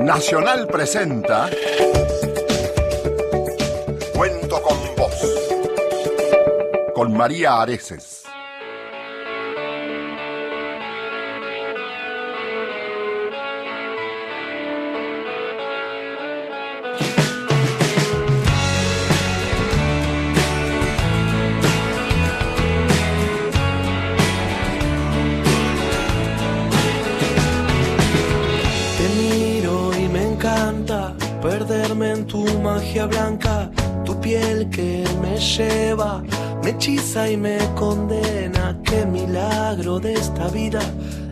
Nacional presenta Cuento con vos con María Areces. Magia blanca, tu piel que me lleva, me hechiza y me condena. Qué milagro de esta vida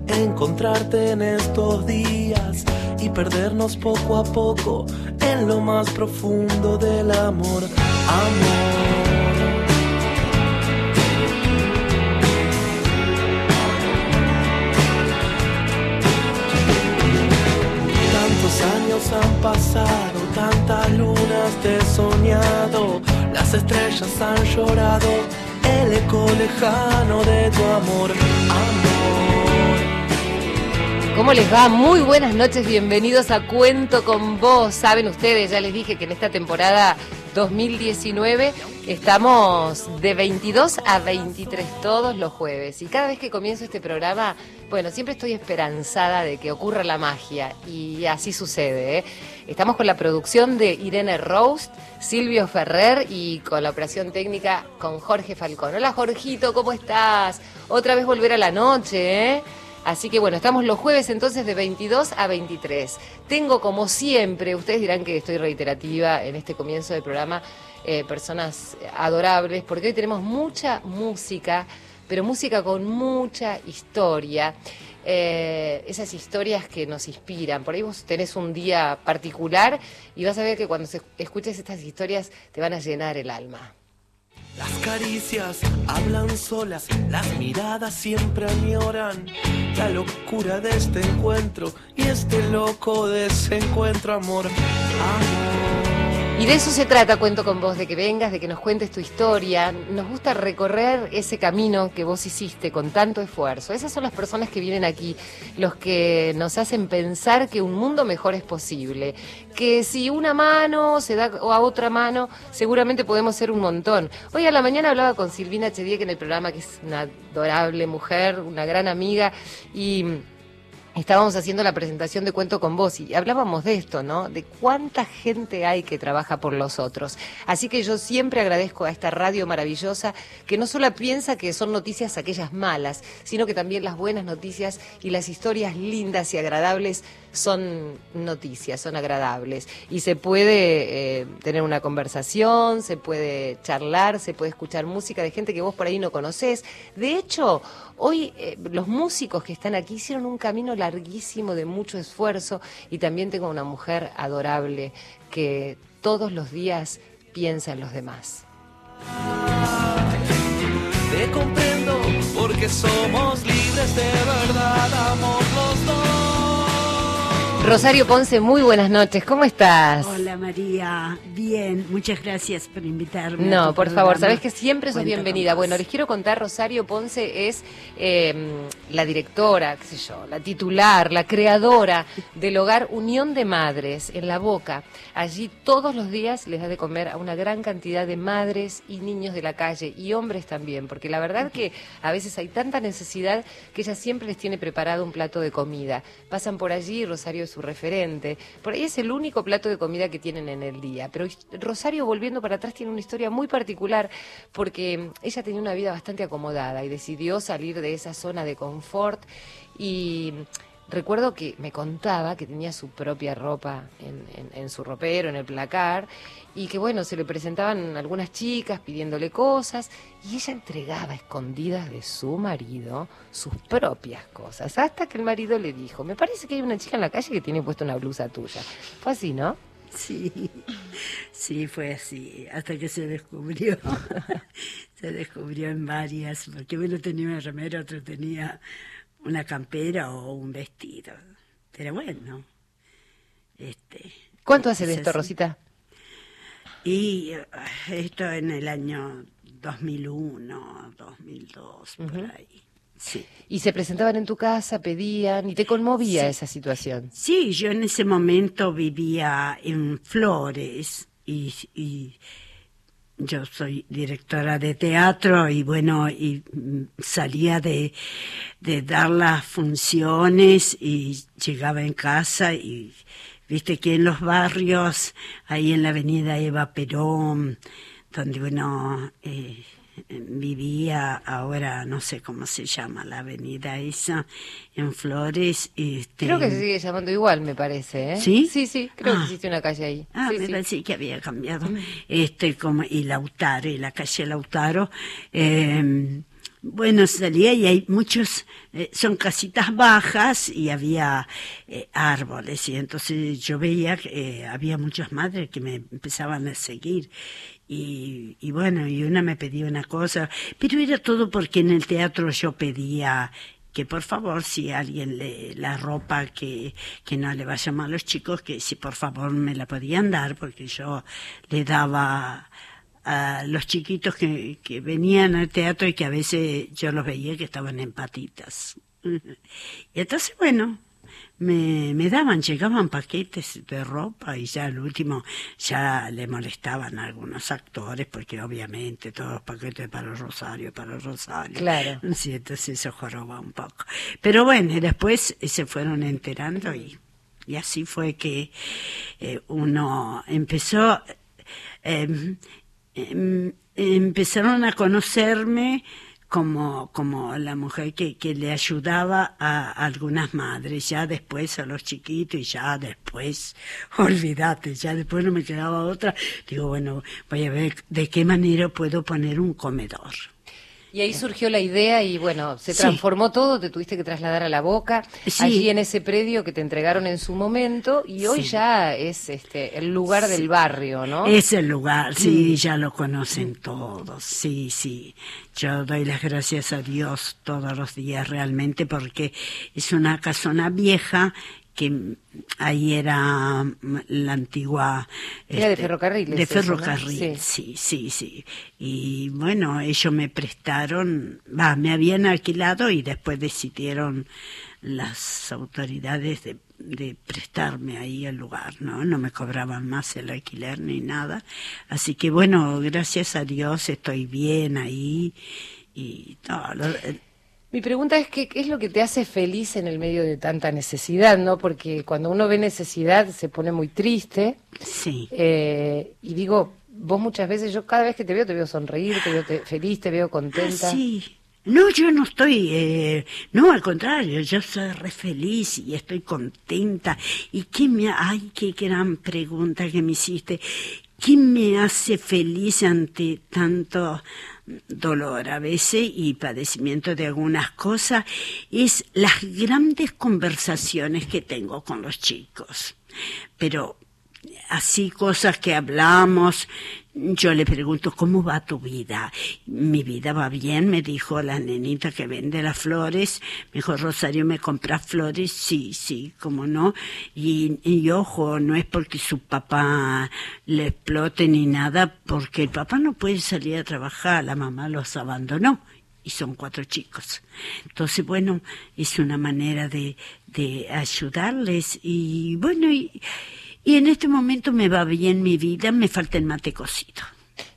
encontrarte en estos días y perdernos poco a poco en lo más profundo del amor. Amor. Tantos años han pasado, tantas lunas te he soñado, las estrellas han llorado, el eco lejano de tu amor, amor. ¿Cómo les va? Muy buenas noches, bienvenidos a Cuento con Vos. Saben ustedes, ya les dije que en esta temporada 2019 estamos de 22 a 23 todos los jueves. Y cada vez que comienzo este programa, bueno, siempre estoy esperanzada de que ocurra la magia. Y así sucede. ¿eh? Estamos con la producción de Irene Roast, Silvio Ferrer y con la operación técnica con Jorge Falcón. Hola Jorgito, ¿cómo estás? Otra vez volver a la noche, ¿eh? Así que bueno, estamos los jueves entonces de 22 a 23. Tengo como siempre, ustedes dirán que estoy reiterativa en este comienzo del programa, eh, personas adorables, porque hoy tenemos mucha música, pero música con mucha historia. Eh, esas historias que nos inspiran. Por ahí vos tenés un día particular y vas a ver que cuando escuches estas historias te van a llenar el alma. Las caricias hablan solas, las miradas siempre añoran la locura de este encuentro y este loco desencuentro, amor, amor. Y de eso se trata, cuento con vos, de que vengas, de que nos cuentes tu historia. Nos gusta recorrer ese camino que vos hiciste con tanto esfuerzo. Esas son las personas que vienen aquí, los que nos hacen pensar que un mundo mejor es posible. Que si una mano se da a otra mano, seguramente podemos ser un montón. Hoy a la mañana hablaba con Silvina Chediek en el programa, que es una adorable mujer, una gran amiga, y Estábamos haciendo la presentación de Cuento con Vos y hablábamos de esto, ¿no? De cuánta gente hay que trabaja por los otros. Así que yo siempre agradezco a esta radio maravillosa que no solo piensa que son noticias aquellas malas, sino que también las buenas noticias y las historias lindas y agradables son noticias, son agradables. Y se puede eh, tener una conversación, se puede charlar, se puede escuchar música de gente que vos por ahí no conocés. De hecho, hoy eh, los músicos que están aquí hicieron un camino larguísimo de mucho esfuerzo y también tengo una mujer adorable que todos los días piensa en los demás. Te comprendo porque somos libres de verdad, amor los dos. Rosario Ponce, muy buenas noches, ¿cómo estás? Hola María, bien, muchas gracias por invitarme. a No, tu por favor, sabes que siempre sos bienvenida. Bueno, les quiero contar, Rosario Ponce es eh, la directora, qué sé yo, la titular, la creadora del hogar Unión de Madres en La Boca. Allí todos los días les da de comer a una gran cantidad de madres y niños de la calle y hombres también, porque la verdad que a veces hay tanta necesidad que ella siempre les tiene preparado un plato de comida. Pasan por allí, Rosario es referente. Por ahí es el único plato de comida que tienen en el día. Pero Rosario, volviendo para atrás, tiene una historia muy particular porque ella tenía una vida bastante acomodada y decidió salir de esa zona de confort y recuerdo que me contaba que tenía su propia ropa en, en- en su ropero, en el placar, y que bueno, se le presentaban algunas chicas pidiéndole cosas, y ella entregaba escondidas de su marido sus propias cosas, hasta que el marido le dijo, me parece que hay una chica en la calle que tiene puesta una blusa tuya. Fue así, ¿no? Sí, sí, fue así, hasta que se descubrió. se descubrió en varias, porque uno tenía una remera, otro tenía una campera o un vestido. Pero bueno, este. ¿Cuánto hace de es esto. Rosita? Y eh, esto en el año 2001, 2002, por ahí. sí. Y se presentaban en tu casa, pedían, y te conmovía Sí. esa situación. Sí, yo en ese momento vivía en Flores y, y yo soy directora de teatro y bueno, y mm, salía de, de dar las funciones y llegaba en casa y viste que en los barrios, ahí en la avenida Eva Perón, donde uno eh, vivía, ahora no sé cómo se llama la avenida esa, en Flores. Este, Creo que se sigue llamando igual, me parece, ¿eh? ¿Sí? Sí, sí, creo que Ah. existe una calle ahí. Ah, Sí, me sí. parece que había cambiado. Este, como, y Lautaro, y la calle Lautaro. eh, bueno, salía y hay muchos, eh, son casitas bajas y había eh, árboles. Y entonces yo veía que eh, había muchas madres que me empezaban a seguir. Y, y bueno, y una me pedía una cosa, pero era todo porque en el teatro yo pedía que por favor si alguien le la ropa que, que no le vaya mal a los chicos que si por favor me la podían dar porque yo le daba a los chiquitos que, que venían al teatro y que a veces yo los veía que estaban en patitas y entonces bueno me, me daban, llegaban paquetes de ropa y ya al último ya le molestaban a algunos actores porque obviamente todos los paquetes para el Rosario, para el Rosario. Claro. Sí, entonces eso joroba un poco. Pero bueno, y después se fueron enterando y, y así fue que eh, uno empezó, eh, em, empezaron a conocerme como, como la mujer que, que le ayudaba a algunas madres, ya después a los chiquitos y ya después, olvídate, ya después no me quedaba otra. Digo, bueno, voy a ver de qué manera puedo poner un comedor. Y ahí surgió la idea y bueno, se Sí. transformó todo, te tuviste que trasladar a la boca, Sí. allí en ese predio que te entregaron en su momento y hoy Sí. ya es este el lugar del barrio, ¿no? Es el lugar, sí, ya lo conocen todos, sí, sí. Yo doy las gracias a Dios todos los días realmente porque es una casona vieja que ahí era mm, la antigua... este, Era de ferrocarriles De eso, ¿no? ferrocarril, sí, sí, sí. Y bueno, ellos me prestaron, va, me habían alquilado y después decidieron las autoridades de, de prestarme ahí el lugar, ¿no? No me cobraban más el alquiler ni nada. Así que bueno, gracias a Dios estoy bien ahí y todo. lo- Mi pregunta es ¿qué, qué es lo que te hace feliz en el medio de tanta necesidad, ¿no? Porque cuando uno ve necesidad se pone muy triste sí. eh, y digo, vos muchas veces, yo cada vez que te veo te veo sonreír, te veo te- feliz, te veo contenta. Ah, sí. No, yo no estoy, eh, no, al contrario, yo soy re feliz y estoy contenta. ¿Y qué me, ay, qué gran pregunta que me hiciste? ¿Qué me hace feliz ante tanto dolor a veces y padecimiento de algunas cosas? Es las grandes conversaciones que tengo con los chicos. Pero así cosas que hablamos. Yo le pregunto, ¿cómo va tu vida? Mi vida va bien, me dijo la nenita que vende las flores. Me dijo, Rosario, ¿me compras flores? Sí, sí, cómo no. Y, y ojo, no es porque su papá le explote ni nada, porque el papá no puede salir a trabajar, la mamá los abandonó y son cuatro chicos. Entonces, bueno, es una manera de, de ayudarles y bueno, y, y en este momento me va bien mi vida, me falta el mate cocido.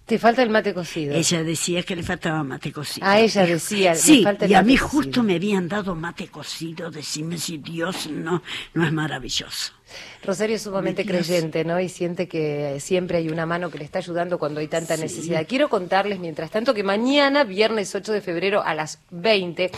Te falta el mate cocido. Ella decía que le faltaba mate cocido. Ah, ella decía, me sí, falta el y a mí cocido. justo me habían dado mate cocido, decime si Dios no, no es maravilloso. Rosario es sumamente creyente, ¿no? Y siente que siempre hay una mano que le está ayudando cuando hay tanta Sí. necesidad. Quiero contarles, mientras tanto, que mañana, viernes 8 de febrero a las 20,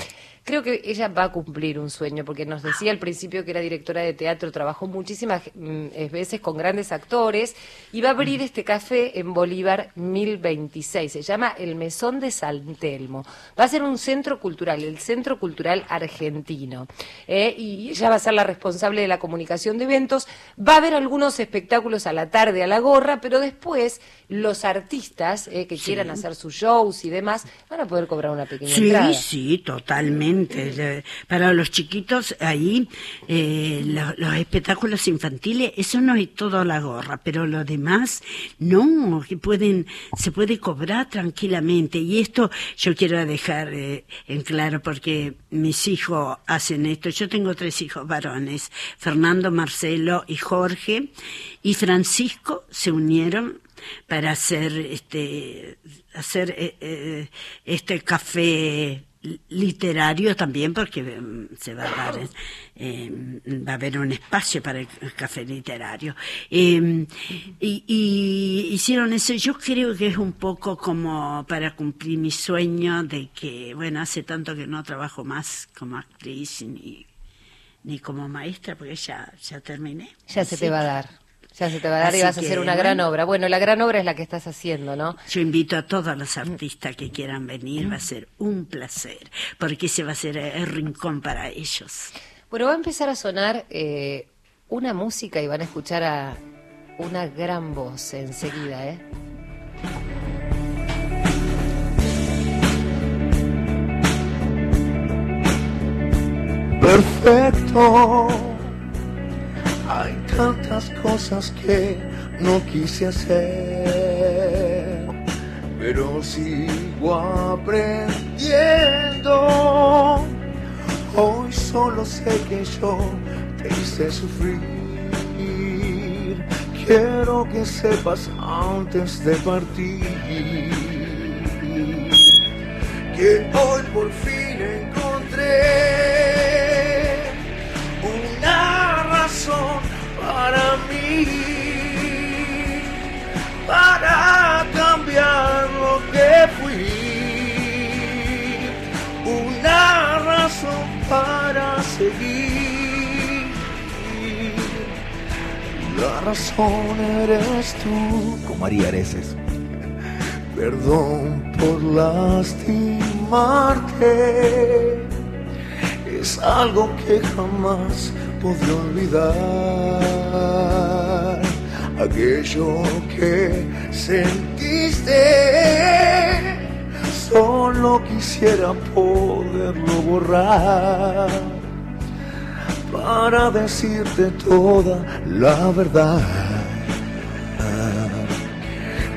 creo que ella va a cumplir un sueño, porque nos decía al principio que era directora de teatro, trabajó muchísimas mm, veces con grandes actores, y va a abrir este café en Bolívar 1026. Se llama El Mesón de San Telmo. Va a ser un centro cultural, el Centro Cultural Argentino. ¿eh? Y ella va a ser la responsable de la comunicación de eventos. Va a haber algunos espectáculos a la tarde a la gorra, pero después los artistas eh, que quieran hacer sus shows y demás van a poder cobrar una pequeña Sí, entrada. sí, totalmente. Para los chiquitos ahí, eh, lo- los espectáculos infantiles, eso no es todo la gorra, pero lo demás, no, que pueden, se puede cobrar tranquilamente. Y esto yo quiero dejar eh, en claro porque mis hijos hacen esto. Yo tengo tres hijos varones, Fernando, Marcelo y Jorge, y Francisco se unieron para hacer este hacer eh, este café literario también porque mm, se va a dar eh, va a haber un espacio para el café literario. Eh, y, y hicieron eso. Yo creo que es un poco como para cumplir mi sueño de que bueno hace tanto que no trabajo más como actriz ni ni como maestra porque ya ya terminé. Ya se te va a dar. Ya se te va a dar y vas a hacer una gran obra. Bueno, la gran obra es la que estás haciendo, ¿no? Yo invito a todos los artistas que quieran venir, va a ser un placer, porque ese va a ser el rincón para ellos. Bueno, va a empezar a sonar eh, una música y van a escuchar a una gran voz enseguida, ¿eh? perfecto. Tantas cosas que no quise hacer, pero sigo aprendiendo. Hoy solo sé que yo te hice sufrir. Quiero que sepas antes de partir que hoy por fin encontré una razón para mí, para cambiar lo que fui, una razón para seguir. La razón eres tú. con María Areces. Perdón por lastimarte. Es algo que jamás podré olvidar. Aquello que sentiste, solo quisiera poderlo borrar para decirte toda la verdad.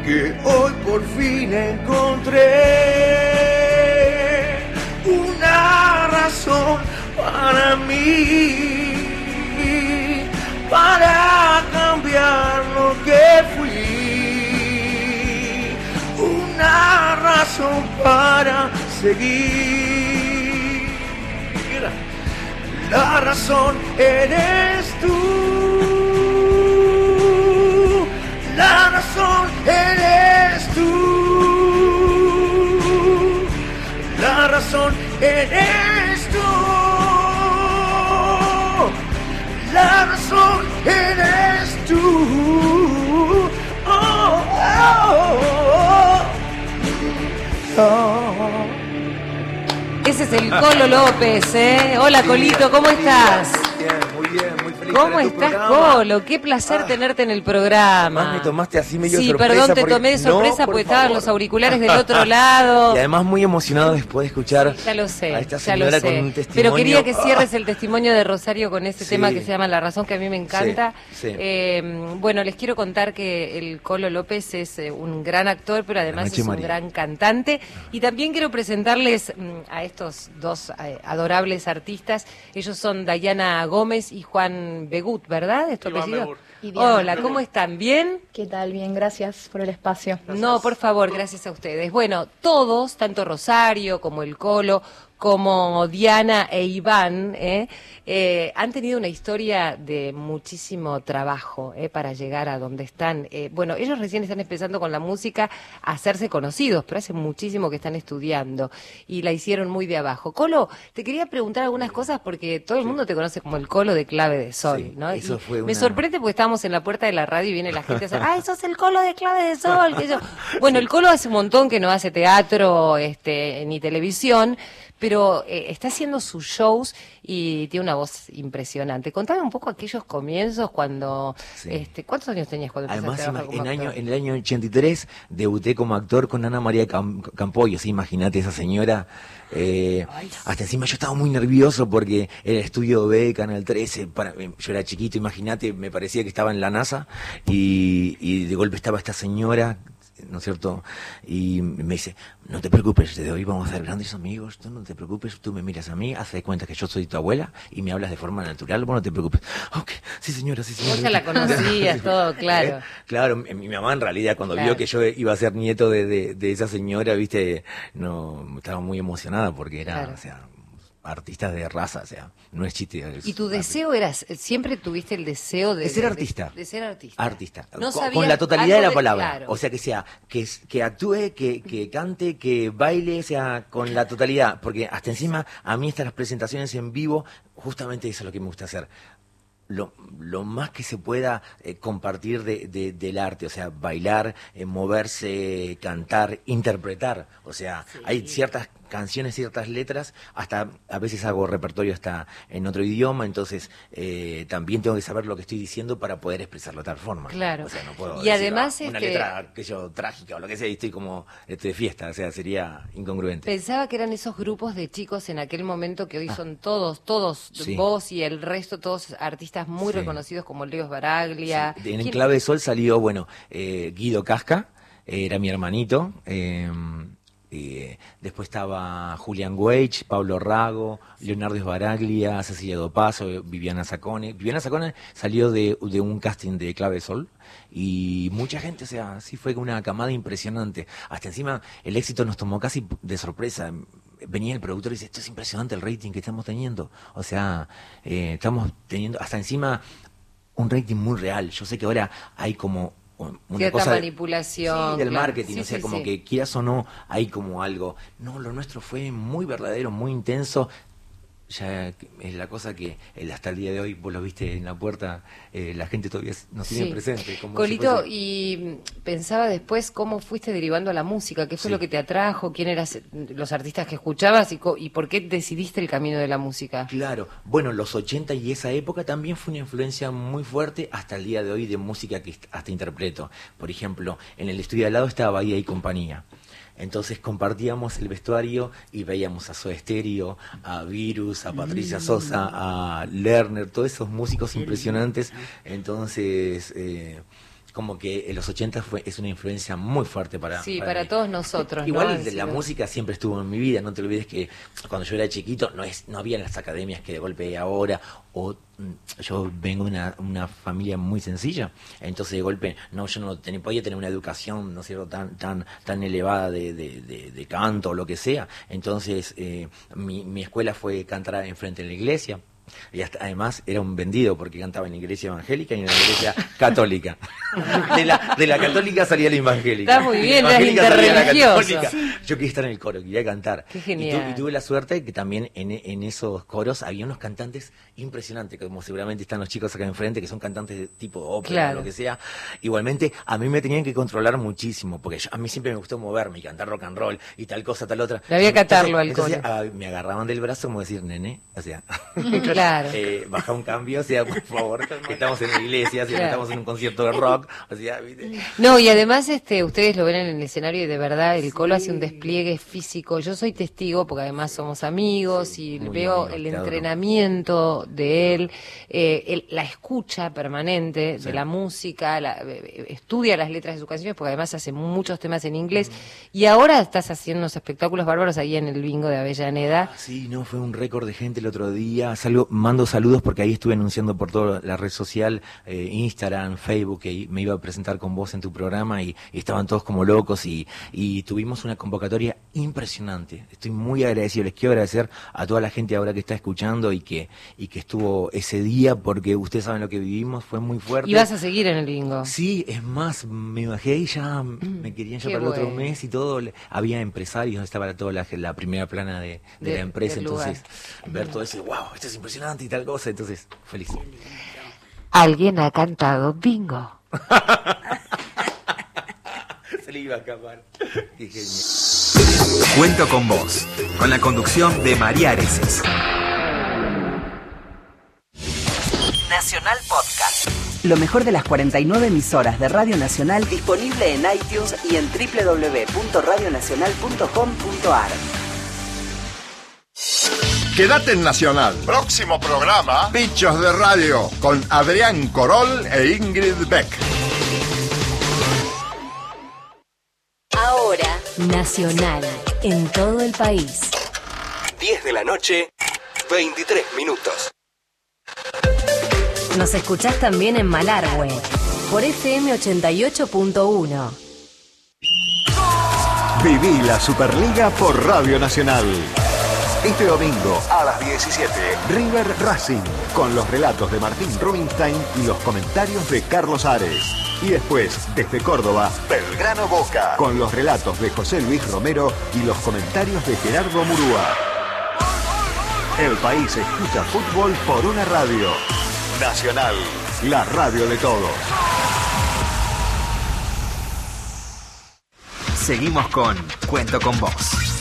Que hoy por fin encontré una razón para mí, razón para seguir. La razón eres tú. La razón eres tú. La razón eres tú. La razón eres tú. Oh, oh, oh. Ese es el Colo López, ¿eh? Hola, Colito, ¿cómo estás? Bien, muy bien, muy feliz. ¿Cómo estás, programa. Colo? Qué placer Ah. tenerte en el programa. Más me tomaste así medio Sí, sorpresa perdón, te porque- tomé de No, sorpresa por porque estaban los auriculares del otro lado. Y además muy emocionado después de escuchar Ya lo sé, a esta ya lo señora sé. con un testimonio. Pero quería que cierres Ah. el testimonio de Rosario con Sí. tema que se llama La razón, que a mí me encanta. Sí, sí. Eh, bueno, les quiero contar que el Colo López es eh, un gran actor, pero además es un María. gran cantante. Y también quiero presentarles mm, a estos dos eh, adorables artistas. Ellos son Dayana Gómez y Juan Begut, ¿verdad? Hola, ¿cómo están? ¿Bien? ¿Qué tal? Bien, gracias por el espacio. No, por favor, gracias a ustedes. Bueno, todos, tanto Rosario como el Colo, como Diana e Iván, ¿eh? Eh, han tenido una historia de muchísimo trabajo ¿eh? para llegar a donde están. Eh, bueno, ellos recién están empezando con la música a hacerse conocidos, pero hace muchísimo que están estudiando y la hicieron muy de abajo. Colo, te quería preguntar algunas cosas porque todo el mundo te conoce como el Colo de clave de sol, Sí, ¿no? eso Y fue Me una- sorprende porque estábamos en la puerta de la radio y viene la gente a decir, ¡ay, sos el Colo de clave de sol! que yo. Bueno, el Colo hace un montón que no hace teatro este, ni televisión, pero eh, está haciendo sus shows y tiene una voz impresionante. Contame un poco aquellos comienzos cuando, Sí. este, ¿cuántos años tenías cuando Además, empezaste a como en, año, actor? en el año 83 debuté como actor con Ana María Cam- Campoyo, ¿sí? imagínate esa señora. eh, hasta encima yo estaba muy nervioso porque el estudio B, Canal 13, para, eh, yo era chiquito, imagínate, me parecía que estaba en la NASA y, y de golpe estaba esta señora, ¿no es cierto? Y me dice, no te preocupes, desde hoy vamos a ser grandes amigos, tú no te preocupes, tú me miras a mí, de cuenta que yo soy tu abuela y me hablas de forma natural, vos no te preocupes. Ok, sí señora, sí señora. Vos ya la conocías, todo, claro. ¿Eh? Claro, mi, mi mamá en realidad cuando Claro. vio que yo iba a ser nieto de, de, de esa señora, viste, no estaba muy emocionada porque era, Claro. o sea, artista de raza, o sea, no es chiste. es ¿Y tu artista. deseo era, siempre tuviste el deseo de, De ser artista. De, ser artista. Artista, No con, la totalidad de la palabra. claro. O sea, que sea, que, que actúe, que, que cante, que baile, o sea, con la totalidad. Porque hasta encima, a mí estas presentaciones en vivo, justamente eso es lo que me gusta hacer. Lo, lo más que se pueda eh, compartir de, de- del arte, o sea, bailar, eh, moverse, cantar, interpretar. O sea, hay ciertas canciones, ciertas letras, hasta a veces hago repertorio hasta en otro idioma, entonces eh, también tengo que saber lo que estoy diciendo para poder expresarlo de tal forma. Claro. O sea, no puedo Y decir, además, "Ah, una este- letra que yo trágica o lo que sea y estoy como este, de fiesta, o sea, sería incongruente. Pensaba que eran esos grupos de chicos en aquel momento que hoy son todos, todos, Ah. Sí. vos y el resto, todos artistas muy Sí. reconocidos como Leo Baraglia. Sí, En ¿Quién- Clave de Sol salió, bueno, eh, Guido Casca, era mi hermanito. eh, eh, después estaba Julian Weich, Pablo Rago, Leonardo Esbaraglia, Cecilia Dopazo, Viviana Sacone. Viviana Sacone salió de, un casting de Clave Sol y mucha gente, o sea, sí fue una camada impresionante. Hasta encima el éxito nos tomó casi de sorpresa. Venía el productor y dice, esto es impresionante el rating que estamos teniendo. O sea, eh, estamos teniendo hasta encima un rating muy real. Yo sé que ahora hay como una Cierta cosa manipulación, sí, del claro. marketing, Sí, o sea, sí, como que quieras o no, hay como algo. No, lo nuestro fue muy verdadero, muy intenso. Ya es la cosa que eh, hasta el día de hoy, vos lo viste en la puerta, eh, la gente todavía nos tiene Sí. presente. Como Colito, y mm, pensaba después cómo fuiste derivando a la música, qué fue Sí. lo que te atrajo, quién eras los artistas que escuchabas y, y por qué decidiste el camino de la música. Claro, bueno, los 80 y esa época también fue una influencia muy fuerte hasta el día de hoy de música que hasta interpreto. Por ejemplo, en el estudio de al lado estaba Bahía y compañía. Entonces compartíamos el vestuario y veíamos a Soda Stereo, a Virus, a Patricia Sosa, a Lerner, todos esos músicos impresionantes. Entonces, eh, como que en los 80 fue, es una influencia muy fuerte para Sí, para todos nosotros. ¿no? Igual la música siempre estuvo en mi vida, no te olvides que cuando yo era chiquito no es no había las academias que de golpe hay ahora o mm, yo vengo de una, una familia muy sencilla, entonces de golpe no yo no tenía, podía tener una educación no es cierto tan tan tan elevada de, de, de- de canto o lo que sea, entonces eh, mi, mi escuela fue cantar enfrente de la iglesia. Y hasta- además era un vendido porque cantaba en la iglesia evangélica y en la iglesia católica. De la, de la católica salía la evangélica. Está muy bien, la eras evangélica salía la interreligioso. católica. Yo quería estar en el coro, quería cantar. Qué Y, tu- genial. y tuve la suerte que también en, en esos coros había unos cantantes impresionantes, como seguramente están los chicos acá enfrente, que son cantantes de tipo ópera Claro. o lo que sea. Igualmente, a mí me tenían que controlar muchísimo, porque yo- a mí siempre me gustó moverme y cantar rock and roll y tal cosa, tal otra. Le había que atarlo al coro. me agarraban del brazo como decir, nene, o sea, Claro. eh, baja un cambio, o sea, por favor, que estamos en la iglesia, o sea, Claro. estamos en un concierto de rock, o sea, ¿viste? No, y además este, ustedes lo ven en el escenario y de verdad el Colo hace un despliegue físico. Yo soy testigo porque además somos amigos y muy veo amigo, el entrenamiento de él, eh, el- la escucha permanente Sí. de la música, la- eh, estudia las letras de sus canciones porque además hace muchos temas en inglés. Y ahora estás haciendo unos espectáculos bárbaros ahí en el bingo de Avellaneda. Sí, no, fue un récord de gente el otro día. Salgo, mando saludos porque ahí estuve anunciando por toda la red social, eh, Instagram, Facebook, que me iba a presentar con vos en tu programa y, y estaban todos como locos y, y tuvimos una convocatoria impresionante. Estoy muy agradecido, les quiero agradecer a toda la gente ahora que está escuchando y que, y que estuvo ese día porque ustedes saben lo que vivimos, fue muy fuerte. Y vas a seguir en el bingo. Sí, es más, me bajé y ya me querían ya Mm, qué para el otro mes y todo. Había empresarios, estaba toda la, la primera plana de, de De- la empresa, lugar. entonces ver todo eso, wow, esto es impresionante y tal cosa, entonces feliz. Alguien ha cantado bingo. Se le iba a escapar. Qué genial. Cuento con vos, con la conducción de María Areces. Nacional Podcast. Lo mejor de las 49 emisoras de Radio Nacional disponible en iTunes y en www.radionacional.com.ar. Quédate en Nacional. Próximo programa, Bichos de Radio, con Adrián Corol e Ingrid Beck. Ahora, Nacional, en todo el país. 10 de la noche, 23 minutos. Nos escuchás también en Malargüe, por FM 88.1. Viví la Superliga por Radio Nacional. Este domingo a las 17, River Racing, con los relatos de Martín Rubinstein y los comentarios de Carlos Ares. Y después, desde Córdoba, Belgrano Boca, con los relatos de José Luis Romero y los comentarios de Gerardo Murúa. El país escucha fútbol por una radio. Nacional, la radio de todos. Seguimos con Cuento con vos.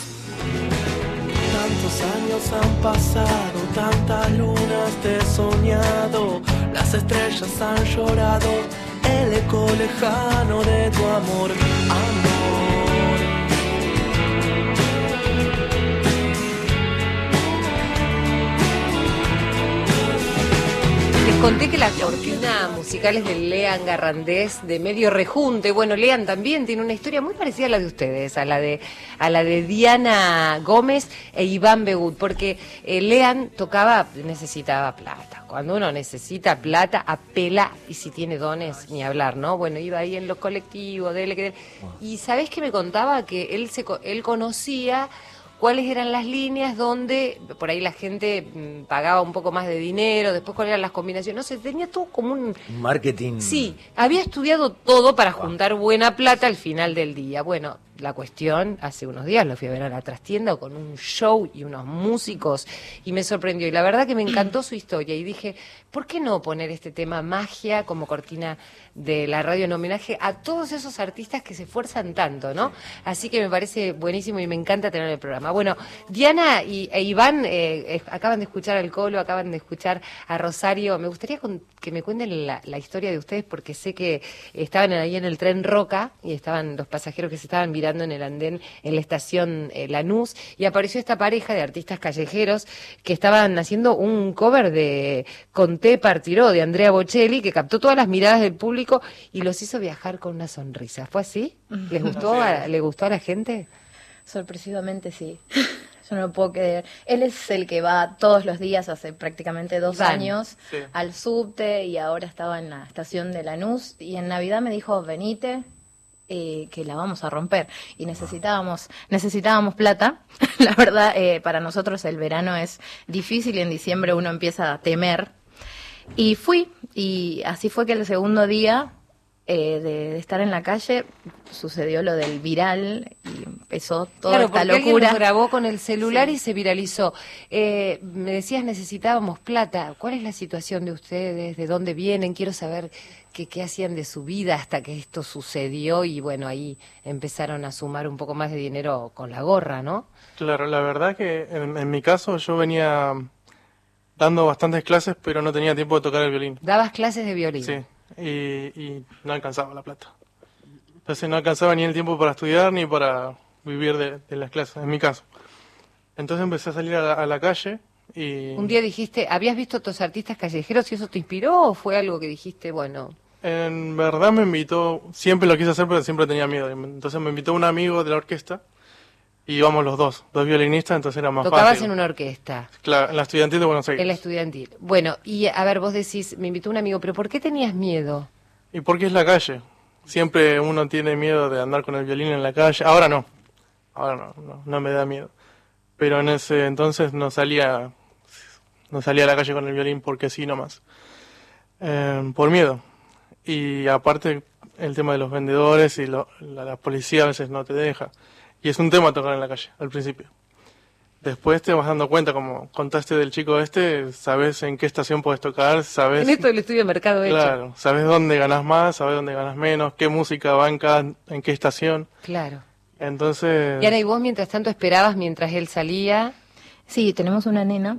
Tantos años han pasado, tantas lunas te he soñado, las estrellas han llorado, el eco lejano de tu amor, amor. Conté que la cortina musical es de Lean Garrandés, de medio rejunte. Bueno, Lean también tiene una historia muy parecida a la de ustedes, a la de, a la de Diana Gómez e Iván Begut, porque eh, Lean tocaba, necesitaba plata. Cuando uno necesita plata, apela, y si tiene dones, ni hablar, ¿no? Bueno, iba ahí en los colectivos, dele, que dele. Y ¿sabés que me contaba? Que él, se, él conocía cuáles eran las líneas donde por ahí la gente mm, pagaba un poco más de dinero, después cuáles eran las combinaciones, no sé, tenía todo como un... Marketing. Sí, había estudiado todo para juntar buena plata al final del día. Bueno, la cuestión, hace unos días lo fui a ver a la trastienda con un show y unos músicos y me sorprendió. Y la verdad que me encantó su historia y dije, ¿por qué no poner este tema magia como cortina de la radio en homenaje a todos esos artistas que se esfuerzan tanto, ¿no? Así que me parece buenísimo y me encanta tener el programa. Bueno, Diana y, e Iván eh, eh, acaban de escuchar al Colo, acaban de escuchar a Rosario. Me gustaría con- que me cuenten la, la historia de ustedes porque sé que estaban ahí en el tren Roca y estaban los pasajeros que se estaban mirando en el andén en la estación eh, Lanús y apareció esta pareja de artistas callejeros que estaban haciendo un cover de Conté Partiró de Andrea Bocelli que captó todas las miradas del público y los hizo viajar con una sonrisa. ¿Fue así? ¿Les gustó? a- ¿Le gustó a la gente? Sorpresivamente sí. Yo no lo puedo creer. Él es el que va todos los días, hace prácticamente dos años, Sí. al subte y ahora estaba en la estación de Lanús y en Navidad me dijo, venite, eh, que la vamos a romper. Y necesitábamos, necesitábamos plata. la verdad, eh, para nosotros el verano es difícil y en diciembre uno empieza a temer. Y fui, y así fue que el segundo día eh, de, de estar en la calle sucedió lo del viral y empezó toda claro, esta porque locura. lo grabó con el celular y se viralizó. Eh, me decías necesitábamos plata. ¿Cuál es la situación de ustedes? ¿De dónde vienen? Quiero saber qué, qué hacían de su vida hasta que esto sucedió y bueno, ahí empezaron a sumar un poco más de dinero con la gorra, ¿no? Claro, la verdad que en, en mi caso yo venía dando bastantes clases, pero no tenía tiempo de tocar el violín. Dabas clases de violín. Sí, y, y no alcanzaba la plata. Entonces no alcanzaba ni el tiempo para estudiar ni para vivir de, de las clases, en mi caso. Entonces empecé a salir a la, a la calle y Un día dijiste, ¿habías visto a otros artistas callejeros y eso te inspiró o fue algo que dijiste, bueno, en verdad me invitó, siempre lo quise hacer, pero siempre tenía miedo. Entonces me invitó un amigo de la orquesta y íbamos los dos, dos violinistas, entonces era más tocabas fácil. en una orquesta? Claro, en la estudiantil de Buenos Aires. En la estudiantil. Bueno, y a ver, vos decís, me invitó un amigo, pero ¿por qué tenías miedo? ¿Y por qué es la calle? Siempre uno tiene miedo de andar con el violín en la calle. Ahora no. Ahora no, no, no me da miedo. Pero en ese entonces no salía, no salía a la calle con el violín porque sí nomás. Eh, por miedo. Y aparte el tema de los vendedores y lo- la, la policía a veces no te deja. Y es un tema tocar en la calle al principio. Después te vas dando cuenta, como contaste del chico este, sabes en qué estación puedes tocar, sabes... En esto del estudio de mercado hecho. Claro, sabes dónde ganas más, sabes dónde ganas menos, qué música va en, cada, en qué estación. Claro. Entonces... Y Ana, ¿y vos mientras tanto esperabas mientras él salía? Sí, tenemos una nena.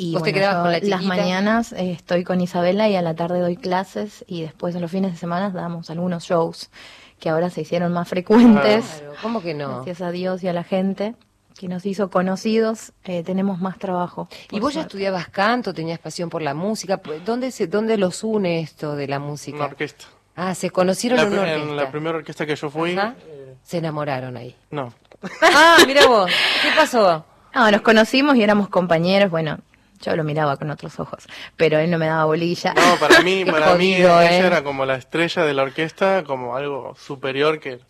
Y ¿Vos te bueno, quedabas yo con la las mañanas eh, estoy con Isabela y a la tarde doy clases y después en los fines de semana damos algunos shows que ahora se hicieron más frecuentes. Claro, ¿Cómo que no? Gracias a Dios y a la gente que nos hizo conocidos, eh, tenemos más trabajo. ¿Y vos ya estudiabas canto, tenías pasión por la música? ¿Dónde, se, ¿Dónde los une esto de la música? Una orquesta. Ah, se conocieron La en una orquesta. en la primera orquesta que yo fui, Ajá. eh, Se enamoraron ahí. no. Ah, mira vos. ¿Qué pasó? No, nos conocimos y éramos compañeros, bueno, yo lo miraba con otros ojos, pero él no me daba bolilla. No, para mí, para mí jodido, ella ¿eh? era como la estrella de la orquesta, como algo superior que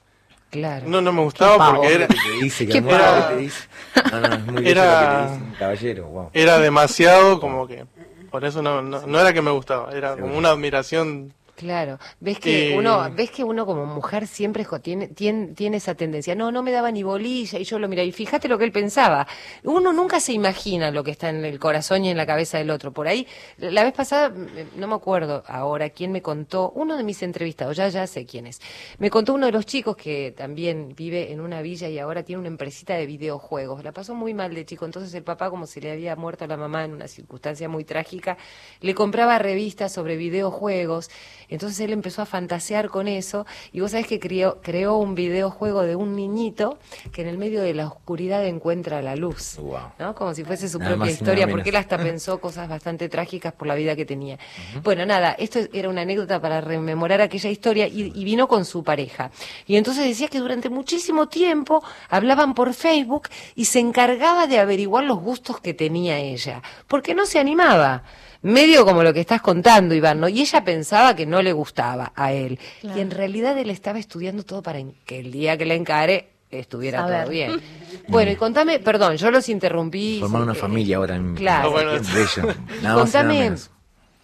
Claro. no no me gustaba porque era ¿Qué te dice? Qué ¿Qué amor, pavo. ¿qué te dice? No, no, es muy bello Era- lo que te dice un caballero, wow. era demasiado como que por eso no, no, no era que me gustaba, era como una admiración Claro, ves que Eh, uno, ves que uno como mujer siempre tiene, tiene, tiene esa tendencia. No, no me daba ni bolilla y yo lo miraba. Y fíjate lo que él pensaba. Uno nunca se imagina lo que está en el corazón y en la cabeza del otro. Por ahí, la vez pasada, no me acuerdo ahora quién me contó, uno de mis entrevistados, ya ya sé quién es. Me contó uno de los chicos que también vive en una villa y ahora tiene una empresita de videojuegos. La pasó muy mal de chico. Entonces el papá, como se le había muerto la mamá en una circunstancia muy trágica, le compraba revistas sobre videojuegos. Entonces él empezó a fantasear con eso y vos sabés que creó, creó un videojuego de un niñito que en el medio de la oscuridad encuentra la luz, Wow. ¿no? Como si fuese su Nada propia historia, porque él hasta pensó cosas bastante trágicas por la vida que tenía. Bueno, nada, esto era una anécdota para rememorar aquella historia y, y vino con su pareja. Y entonces decía que durante muchísimo tiempo hablaban por Facebook y se encargaba de averiguar los gustos que tenía ella, porque no se animaba. Medio como lo que estás contando, Iván, ¿no? Y ella pensaba que no le gustaba a él. Y en realidad él estaba estudiando todo para que el día que la encare estuviera todo bien. Bueno, y contame, perdón, yo los interrumpí. Formar una Eh, familia ahora en Claro. Bueno. Bello. Nada más y nada Contame menos.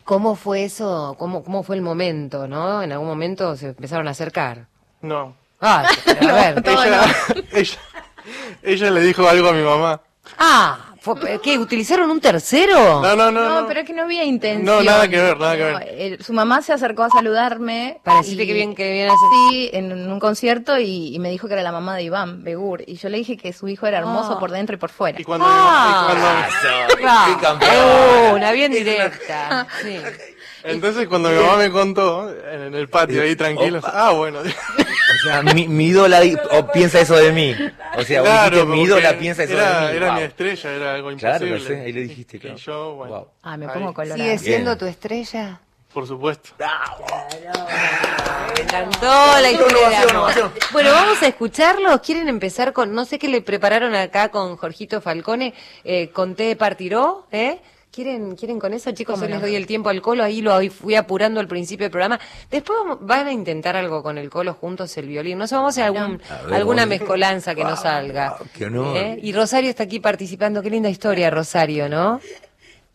cómo fue eso, cómo, cómo fue el momento, ¿no? En algún momento se empezaron a acercar. no. Ah, a ver. Ella, ella ella le dijo algo a mi mamá. Ah, fue- ¿qué? ¿Utilizaron un tercero? No, no, no. No, no. pero es que no había intención. No, nada que ver, nada que No, ver. su mamá se acercó a saludarme. Para decirte y- que bien, que bien haces. Sí, en un concierto y, y me dijo que era la mamá de Iván Begur. Y yo le dije que su hijo era hermoso Ah. por dentro y por fuera. Y cuando, mamá- y cuando- Ah, eh, una bien directa. Sí. entonces cuando mi mamá me contó en el patio ahí tranquilo, Opa. ah, bueno. O sea, mi, mi ídola di- o piensa eso de mí. O sea, vos dijiste, mi ídola que piensa eso era, de mí. Era Wow. mi estrella, era algo Claro, imposible. lo sé, ahí lo dijiste, Y claro. yo, bueno, Wow. Ah, me ahí, pongo colorada. ¿Sigue siendo Bien. tu estrella? por supuesto. Me encantó la historia de amor. Bueno, vamos a escucharlos. ¿Quieren empezar con, no sé qué le prepararon acá con Jorgito Falcone, eh, con té de partiró, ¿eh? ¿Quieren, ¿Quieren con eso, chicos? Yo les doy el tiempo al colo, ahí lo fui apurando al principio del programa. Después vamos- van a intentar algo con el colo juntos, el violín. No sé, vamos a hacer algún, A ver, alguna mezcolanza que no salga. qué honor. ¿Eh? Y Rosario está aquí participando. Qué linda historia, Rosario, ¿no?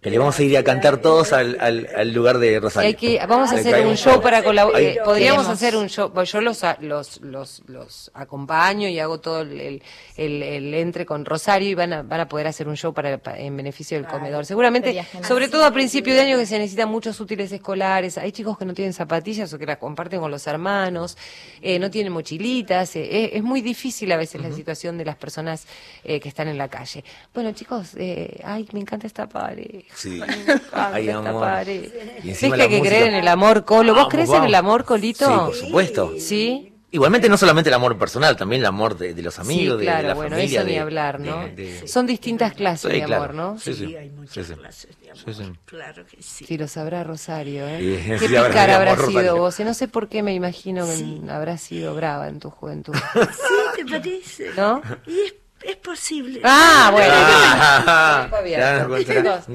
Que le vamos a ir a cantar todos al, al, al lugar de Rosario. hay que, vamos a Le hacer un show para colaborar. Ahí. podríamos Queremos. hacer un show. Yo los, los, los, los acompaño y hago todo el, el, el- el entre con Rosario y van a, van a poder hacer un show para, pa- en beneficio del comedor. Seguramente, sobre todo a principio de año que se necesitan muchos útiles escolares. Hay chicos que no tienen zapatillas o que las comparten con los hermanos, eh, no tienen mochilitas. eh, eh, es muy difícil a veces la situación de las personas eh, que están en la calle. Bueno, chicos, eh, ay, me encanta esta pareja. Sí. Me encanta Ay, esta amor. Y ¿Ves encima que la hay que música. creer en el amor, Colo? ¿Vos Vamos, crees en vamos. el amor, Colito? Sí, por supuesto. Sí. Igualmente no solamente el amor personal, también el amor de, de los amigos, sí, de- claro, de, la bueno, familia. eso ni de- hablar, ¿no? de- de- Son distintas clases Sí, de claro. amor, ¿no? Sí, Sí, sí. hay muchas Sí, sí. clases de amor. Sí, sí. Claro que sí. Sí, lo sabrá Rosario, ¿eh? Sí, Qué sí, habrá pícara sido habrá amor, sido Rosario. vos. y No sé por qué me imagino que Sí. habrá sido brava en tu juventud. Sí, ¿te parece? ¿No? Y es, es posible. Ah, bueno. Ah, ya nos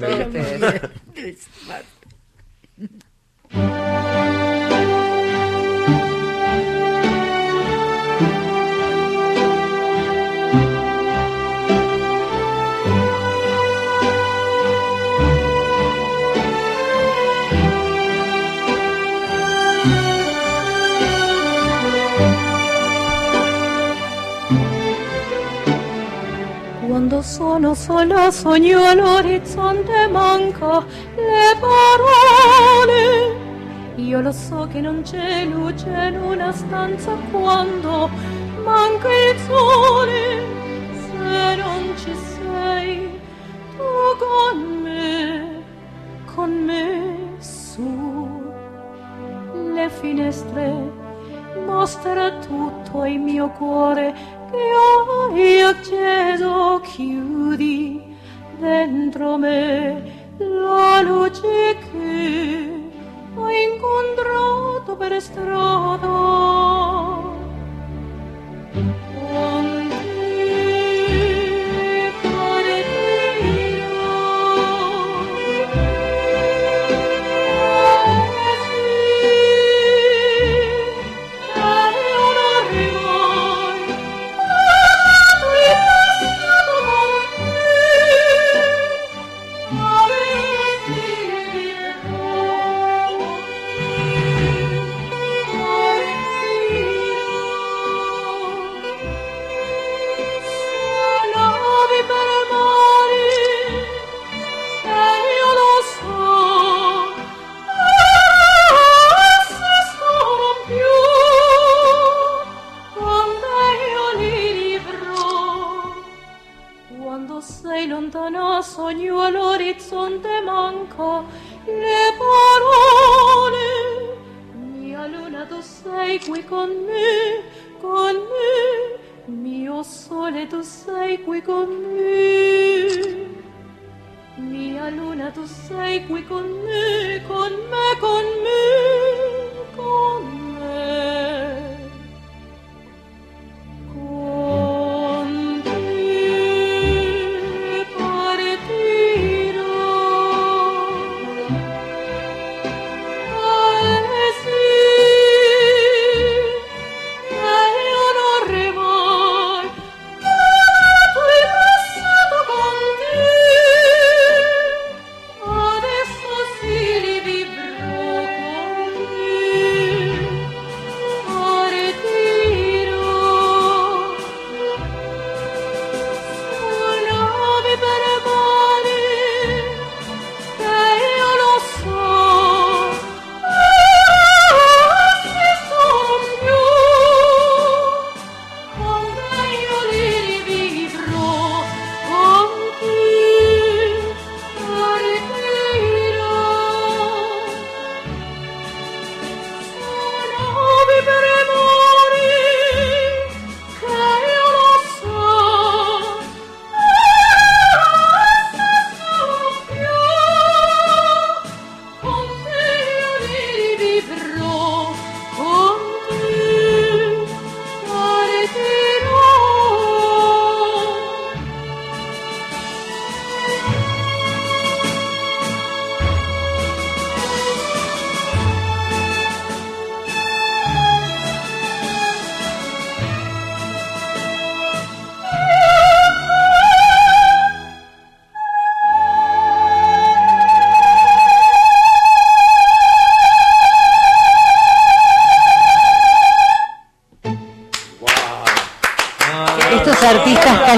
Quando sono sola sogno all'orizzonte manca le parole. Io lo so che non c'è luce in una stanza quando manca il sole se non ci sei tu con me, con me su le finestre mostra tutto il mio cuore che hai acceso chiudi dentro me la luce che ho incontrato per strada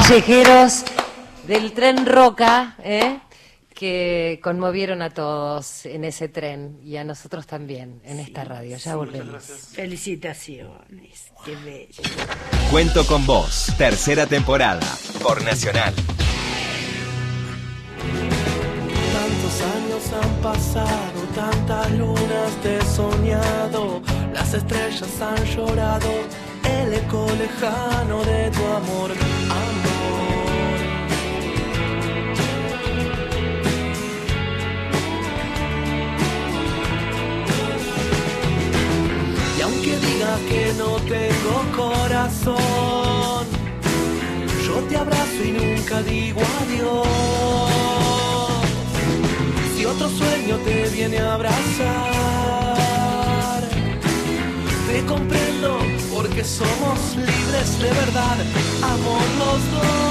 callejeros del tren Roca, ¿eh? que conmovieron a todos en ese tren y a nosotros también en esta radio. Ya volvemos. Felicitaciones, qué bello. Cuento con vos, tercera temporada, por Nacional. Tantos años han pasado, tantas lunas te he soñado, las estrellas han llorado, el eco lejano de tu amor, amor. Aunque digas que no tengo corazón, yo te abrazo y nunca digo adiós. Si otro sueño te viene a abrazar, te comprendo porque somos libres de verdad, amor los dos.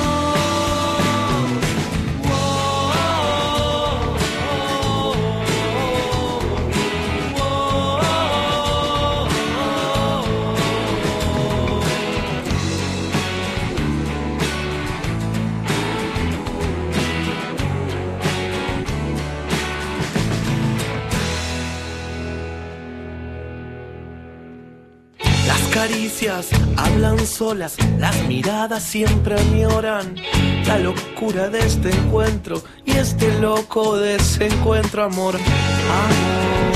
Hablan solas, las miradas siempre añoran la locura de este encuentro y este loco desencuentro, amor, amor.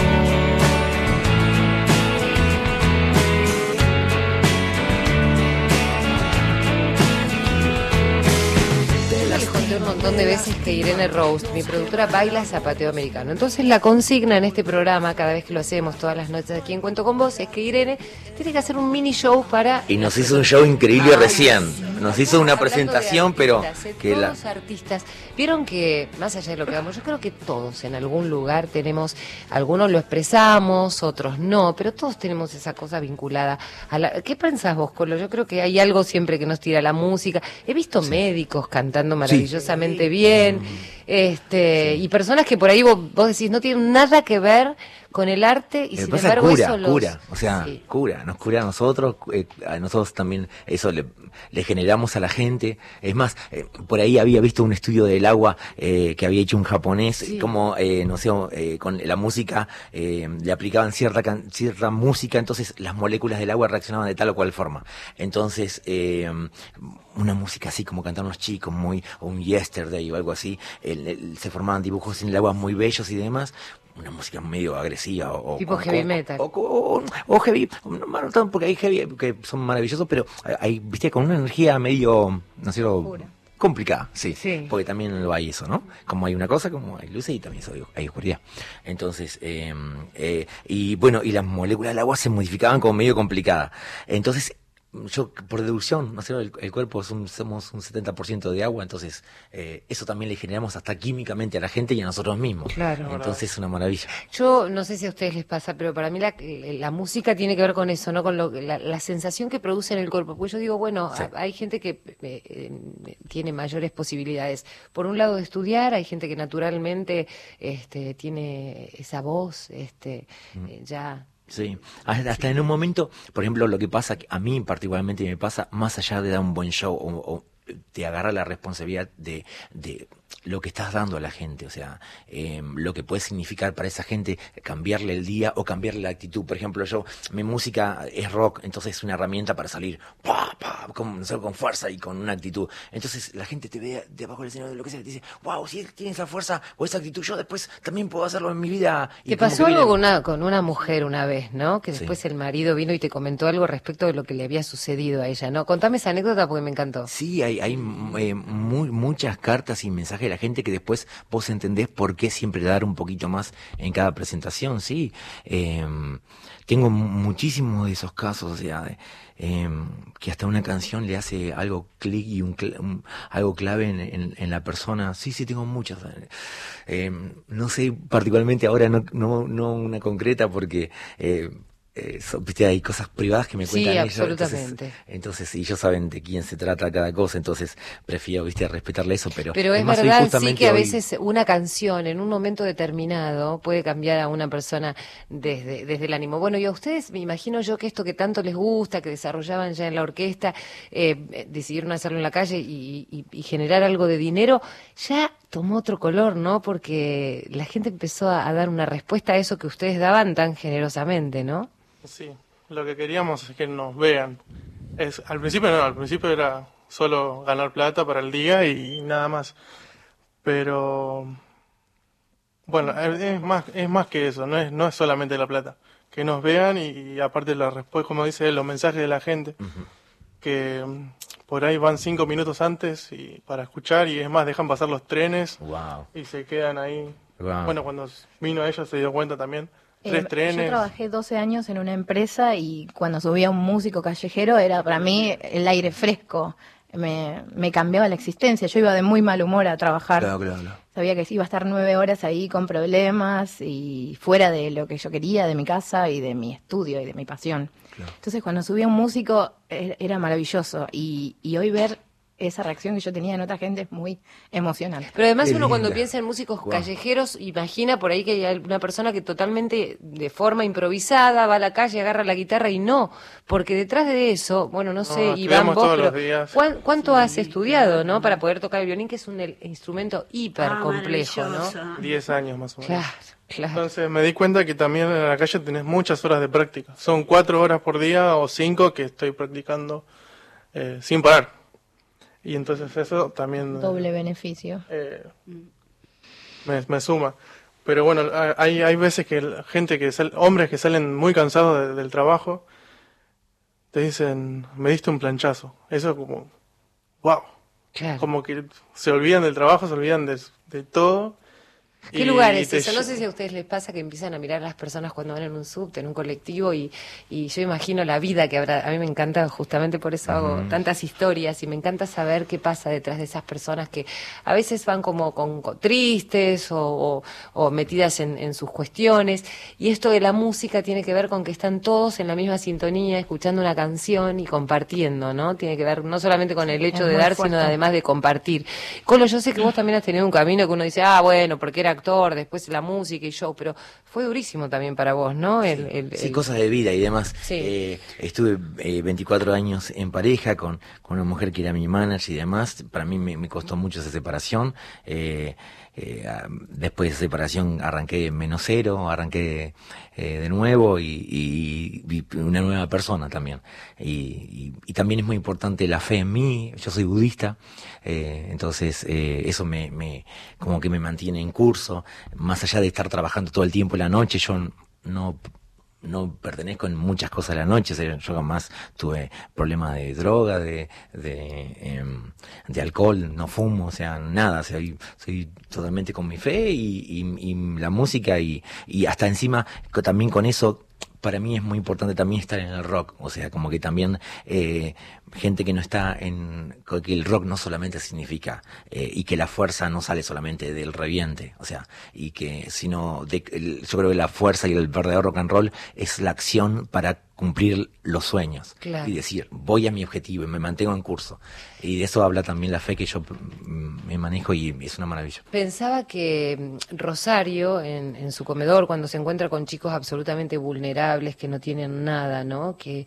Montón de veces que Irene Rose, mi productora, baila zapateo americano. Entonces la consigna en este programa, cada vez que lo hacemos todas las noches aquí en Cuento con Vos, es que Irene tiene que hacer un mini show para... Y nos hizo un show increíble Ay, recién. Nos hizo una presentación, pero eh, que la... todos artistas. Vieron que, más allá de lo que vamos, yo creo que todos en algún lugar tenemos, algunos lo expresamos, otros no, pero todos tenemos esa cosa vinculada a la... ¿Qué pensás vos, Colo? Yo creo que hay algo siempre que nos tira la música. He visto médicos cantando maravillosamente bien, este, y personas que por ahí vos, vos decís no tienen nada que ver con el arte y sin embargo cura, eso los... cura, o sea, cura, nos cura a nosotros, eh, a nosotros también eso le, le generamos a la gente. Es más, eh, por ahí había visto un estudio del agua eh, que había hecho un japonés, como, eh, no sé, eh, con la música, eh, le aplicaban cierta, can- cierta música, entonces las moléculas del agua reaccionaban de tal o cual forma. Entonces, eh, una música así como cantaron los chicos, muy, o un yesterday o algo así, el- el- se formaban dibujos en el agua muy bellos y demás, una música medio agresiva o, Tipo heavy metal. o, heavy, no, porque hay heavy que son maravillosos, pero hay, viste, con una energía medio, no sé, complicada, sí, porque también lo hay eso, ¿no? Como hay una cosa, como hay luces y también eso, hay oscuridad. Entonces, eh, eh, y bueno, y las moléculas del agua se modificaban como medio complicada. Entonces, yo por deducción, no el, el cuerpo es un- somos un 70% de agua, entonces eh, eso también le generamos hasta químicamente a la gente y a nosotros mismos. Claro. Entonces es una maravilla. Yo no sé si a ustedes les pasa, pero para mí la, la música tiene que ver con eso, ¿no? Con lo, la, la sensación que produce en el cuerpo. Pues yo digo, bueno, Sí. a- hay gente que eh, eh, tiene mayores posibilidades. Por un lado de estudiar, hay gente que naturalmente este, tiene esa voz, este, Mm. eh, ya Sí, hasta en un momento, por ejemplo, lo que pasa, a mí particularmente me pasa, más allá de dar un buen show o, o te agarra la responsabilidad de, de lo que estás dando a la gente, o sea, eh, lo que puede significar para esa gente cambiarle el día o cambiarle la actitud. Por ejemplo, yo, mi música es rock, entonces es una herramienta para salir pa, pa, con, fuerza y con una actitud. Entonces la gente te ve de abajo del escenario, lo que sea, y te dice, wow, si él tiene esa fuerza o esa actitud, yo después también puedo hacerlo en mi vida. Y Te pasó algo viene- con una, con una mujer una vez, ¿no? Que Sí. después el marido vino y te comentó algo respecto de lo que le había sucedido a ella, ¿no? Contame esa anécdota porque me encantó. Sí, hay, hay eh, muy, muchas cartas y mensajes de la gente que después vos entendés por qué siempre dar un poquito más en cada presentación, sí. Eh, tengo mu- muchísimos de esos casos, o sea, eh, que hasta una canción le hace algo clic y un, cl- un- algo clave en, la persona. Sí, sí, tengo muchas. Eh, no sé particularmente ahora, no, no, no una concreta porque... Eh, so- viste, hay cosas privadas que me Sí, cuentan ellos, absolutamente. Entonces, entonces, y ellos saben de quién se trata cada cosa, entonces prefiero, viste, respetarle eso, pero... Pero es más verdad, sí, que a hoy- veces una canción en un momento determinado puede cambiar a una persona desde, desde el ánimo. Bueno, y a ustedes, me imagino yo que esto que tanto les gusta, que desarrollaban ya en la orquesta, eh, eh, decidieron hacerlo en la calle y, y- y generar algo de dinero, ya tomó otro color, ¿no? Porque la gente empezó a, a dar una respuesta a eso que ustedes daban tan generosamente, ¿no? Sí, lo que queríamos es que nos vean. Es, al principio no, al principio era solo ganar plata para el día y nada más. Pero bueno, es más, es más que eso, no es, no es solamente la plata. Que nos vean y, y aparte la respuesta, como dice él, los mensajes de la gente, que mm, por ahí van cinco minutos antes y para escuchar y es más, dejan pasar los trenes Wow. y se quedan ahí. Wow. Bueno, cuando vino ella se dio cuenta también. Eh, Yo trabajé 12 años en una empresa y cuando subía un músico callejero era para mí el aire fresco. Me, me cambiaba la existencia. Yo iba de muy mal humor a trabajar. Claro, claro, claro. Sabía que iba a estar nueve horas ahí con problemas y fuera de lo que yo quería, de mi casa y de mi estudio y de mi pasión. Entonces cuando subía un músico e- era maravilloso y, y hoy ver esa reacción que yo tenía en otra gente es muy emocionante. Pero además Qué uno cuando piensa en músicos callejeros, imagina por ahí que hay alguna persona que totalmente de forma improvisada va a la calle, agarra la guitarra y no, porque detrás de eso, bueno, no sé, Iván, estudiamos vos, todos pero los días. ¿cuán- ¿cuánto has estudiado, no? Para poder tocar el violín, que es un el- instrumento hiper Ah, complejo, ¿no? Diez años más o menos. Claro. Claro. Entonces me di cuenta que también en la calle tenés muchas horas de práctica. Son cuatro horas por día o cinco que estoy practicando eh, sin parar. Y entonces eso también eh, Doble beneficio. eh, me, me suma. Pero bueno, hay, hay veces que la gente que sal- hombres que salen muy cansados de- del trabajo te dicen, me diste un planchazo. Eso como, wow. Claro. Como que se olvidan del trabajo, se olvidan de, de todo. ¿Qué lugar es eso? No sé si a ustedes les pasa que empiezan a mirar a las personas cuando van en un subte, en un colectivo, y, y yo imagino la vida que habrá. A mí me encanta, justamente por eso hago tantas historias, y me encanta saber qué pasa detrás de esas personas que a veces van como con, con tristes o, o- o metidas en, en sus cuestiones. Y esto de la música tiene que ver con que están todos en la misma sintonía, escuchando una canción y compartiendo, ¿no? Tiene que ver no solamente con el hecho Es de dar, fuerte. sino además de compartir. Colo, yo sé que vos también has tenido un camino que uno dice, ah, bueno, porque era actor, después la música y show, pero fue durísimo también para vos, ¿no? El, el- Sí, el- cosas de vida y demás. Sí. Eh, estuve eh, 24 años en pareja con, con una mujer que era mi manager y demás. Para mí me, me costó mucho esa separación. Eh, eh, ah, después de separación arranqué en menos cero, arranqué eh, de nuevo y, y vi una nueva persona también. Y, y- y también es muy importante la fe en mí. Yo soy budista, eh, entonces eh, eso me, me como que me mantiene en curso. Más allá de estar trabajando todo el tiempo la noche, yo no no pertenezco en muchas cosas de la noche, yo jamás tuve problemas de droga, de, de, em, de alcohol, no fumo, o sea, nada, o sea, y- soy totalmente con mi fe y, y- y la música y, y hasta encima también con eso para mí es muy importante también estar en el rock, o sea, como que también eh, gente que no está en, que el rock no solamente significa eh, y que la fuerza no sale solamente del reviente, o sea, y que sino de, el- yo creo que la fuerza y el verdadero rock and roll es la acción para cumplir los sueños Claro. y decir voy a mi objetivo y me mantengo en curso y de eso habla también la fe que yo mm, me manejo y es una maravilla. Pensaba que mm, Rosario, en, en su comedor, cuando se encuentra con chicos absolutamente vulnerables, que no tienen nada, ¿no? Que,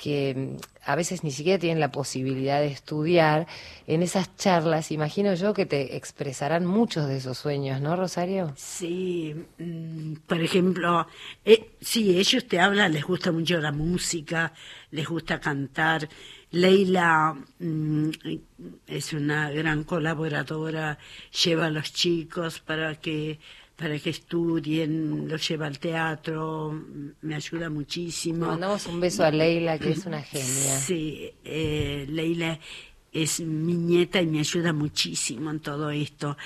que mm, a veces ni siquiera tienen la posibilidad de estudiar, en esas charlas, imagino yo que te expresarán muchos de esos sueños, ¿no, Rosario? Sí, mm, por ejemplo, eh, sí, ellos te hablan, les gusta mucho la música, les gusta cantar. Leila mm, es una gran colaboradora, lleva a los chicos para que para que estudien, los lleva al teatro, me ayuda muchísimo. Mandamos un beso a Leila, que es una genia. Sí, eh, Leila es mi nieta y me ayuda muchísimo en todo esto.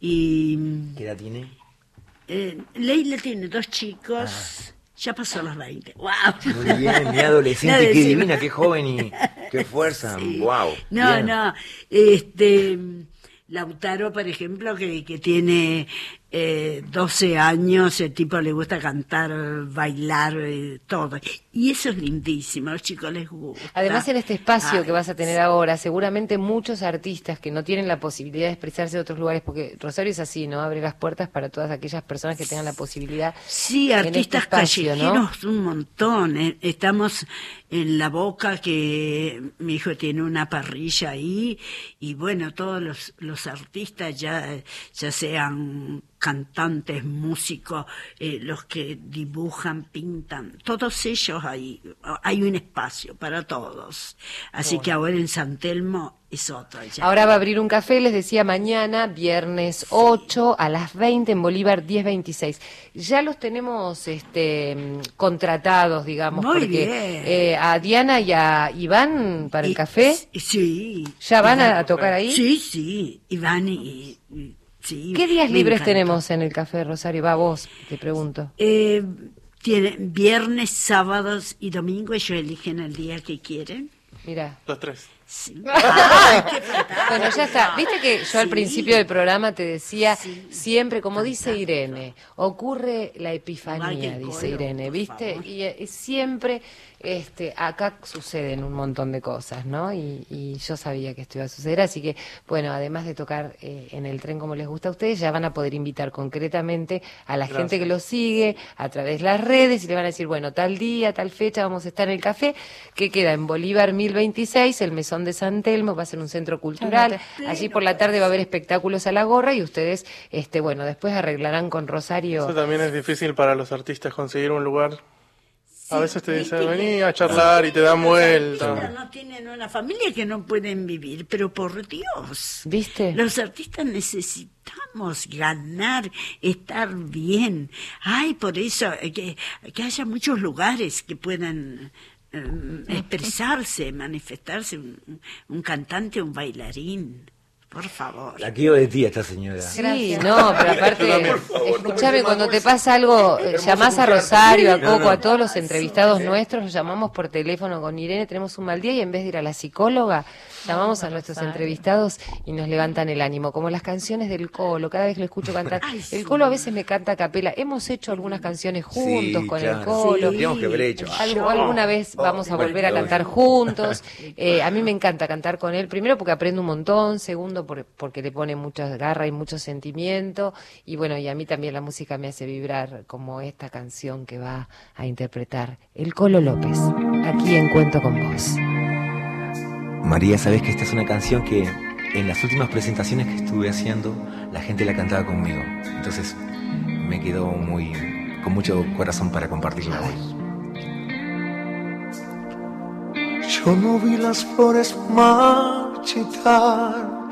Y ¿Qué edad tiene? eh, Leila tiene dos chicos, ya pasó los 20. ¡Wow! Muy bien, mi adolescente, No, qué divina, qué joven y qué fuerza, Sí. wow. No, bien. no, este Lautaro, por ejemplo, que, que tiene eh, 12 años, el tipo le gusta cantar, bailar, eh, todo. Y eso es lindísimo, a los chicos les gusta. Además, en este espacio que vas a tener ahora, seguramente muchos artistas que no tienen la posibilidad de expresarse en otros lugares, porque Rosario es así, ¿no? Abre las puertas para todas aquellas personas que tengan la posibilidad. Sí, este artistas ¿no? callejeros un montón. eh. Estamos en La Boca, que mi hijo tiene una parrilla ahí, y bueno, todos los, los artistas, ya, ya sean cantantes, músicos, eh, los que dibujan, pintan, todos ellos ahí, hay un espacio para todos. Así que ahora en San Telmo es otro. ya. Ahora va a abrir un café, les decía mañana, viernes 8 a las 20 en Bolívar 1026. Ya los tenemos este, contratados, digamos, Muy porque bien. eh, a Diana y a Iván para el café. Sí. ¿Ya van Iván- a tocar ahí? Sí, sí, y... y- sí, ¿Qué días libres encanta. tenemos en el café, Rosario? Va vos, te pregunto. Eh, tienen viernes, sábados y domingo, ellos eligen el día que quieren. Mira. Los tres. Sí. Bueno, ya está. Viste que yo al principio del programa te decía siempre, como dice Irene, ocurre la epifanía, dice Irene, ¿viste? favor. Y, eh, siempre este, acá suceden un montón de cosas, ¿no? Y, y yo sabía que esto iba a suceder, así que, bueno, además de tocar eh, en el tren como les gusta a ustedes, ya van a poder invitar concretamente a la gente que los sigue a través de las redes y le van a decir, bueno, tal día, tal fecha vamos a estar en el café, que queda en Bolívar 1026, el Mesón de San Telmo, va a ser un centro cultural. Allí por la tarde va a haber espectáculos a la gorra y ustedes, este, bueno, después arreglarán con Rosario. Eso también es difícil para los artistas conseguir un lugar. A veces te dicen, vení a charlar y te dan vuelta. no tienen una familia que no pueden vivir, pero por Dios. ¿Viste? Los artistas necesitamos ganar, estar bien. Ay, por eso, eh, que, que haya muchos lugares que puedan eh, expresarse, manifestarse, un, un cantante, un bailarín. Por favor. La quiero de ti esta señora. Sí, no, pero aparte, escúchame, cuando te pasa algo, llamás a Rosario, a Coco, no. a todos los entrevistados nuestros, los llamamos por teléfono con Irene, tenemos un mal día y en vez de ir a la psicóloga, llamamos a nuestros entrevistados y nos levantan el ánimo, como las canciones del Colo, cada vez que lo escucho cantar. El Colo a veces me canta a capela, hemos hecho algunas canciones juntos Sí, con el. Colo. Tendríamos que haber hecho. Algo- alguna vez vamos a volver a cantar juntos. Eh, a mí me encanta cantar con él, primero porque aprendo un montón, segundo por- porque le pone mucha garra y mucho sentimiento, y bueno, y a mí también la música me hace vibrar como esta canción que va a interpretar el Colo López, aquí en Cuento con Vos. María, sabes que esta es una canción que en las últimas presentaciones que estuve haciendo, la gente la cantaba conmigo. Entonces me quedó muy con mucho corazón para compartirla hoy. Yo no vi las flores marchitar,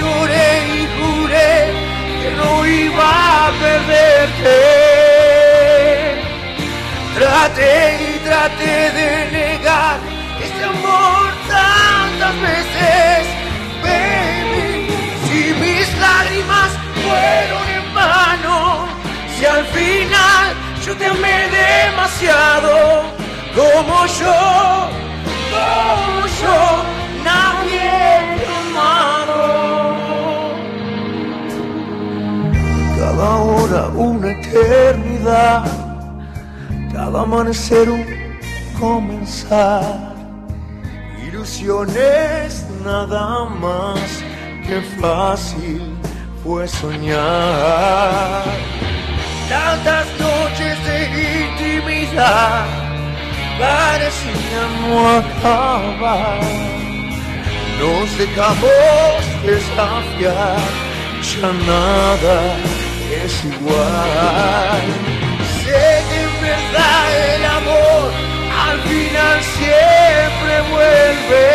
lloré y juré que no iba a perderte. Traté y traté de negar este amor tantas veces, baby. Si mis lágrimas fueron en vano, si al final yo te amé demasiado, como yo, como yo, Cada hora una eternidad, cada amanecer un comenzar. Ilusiones nada más que fácil fue soñar. Tantas noches de intimidad parecían no acabar. Nos dejamos desafiar, ya nada es igual. Sé que en verdad el amor al final siempre vuelve.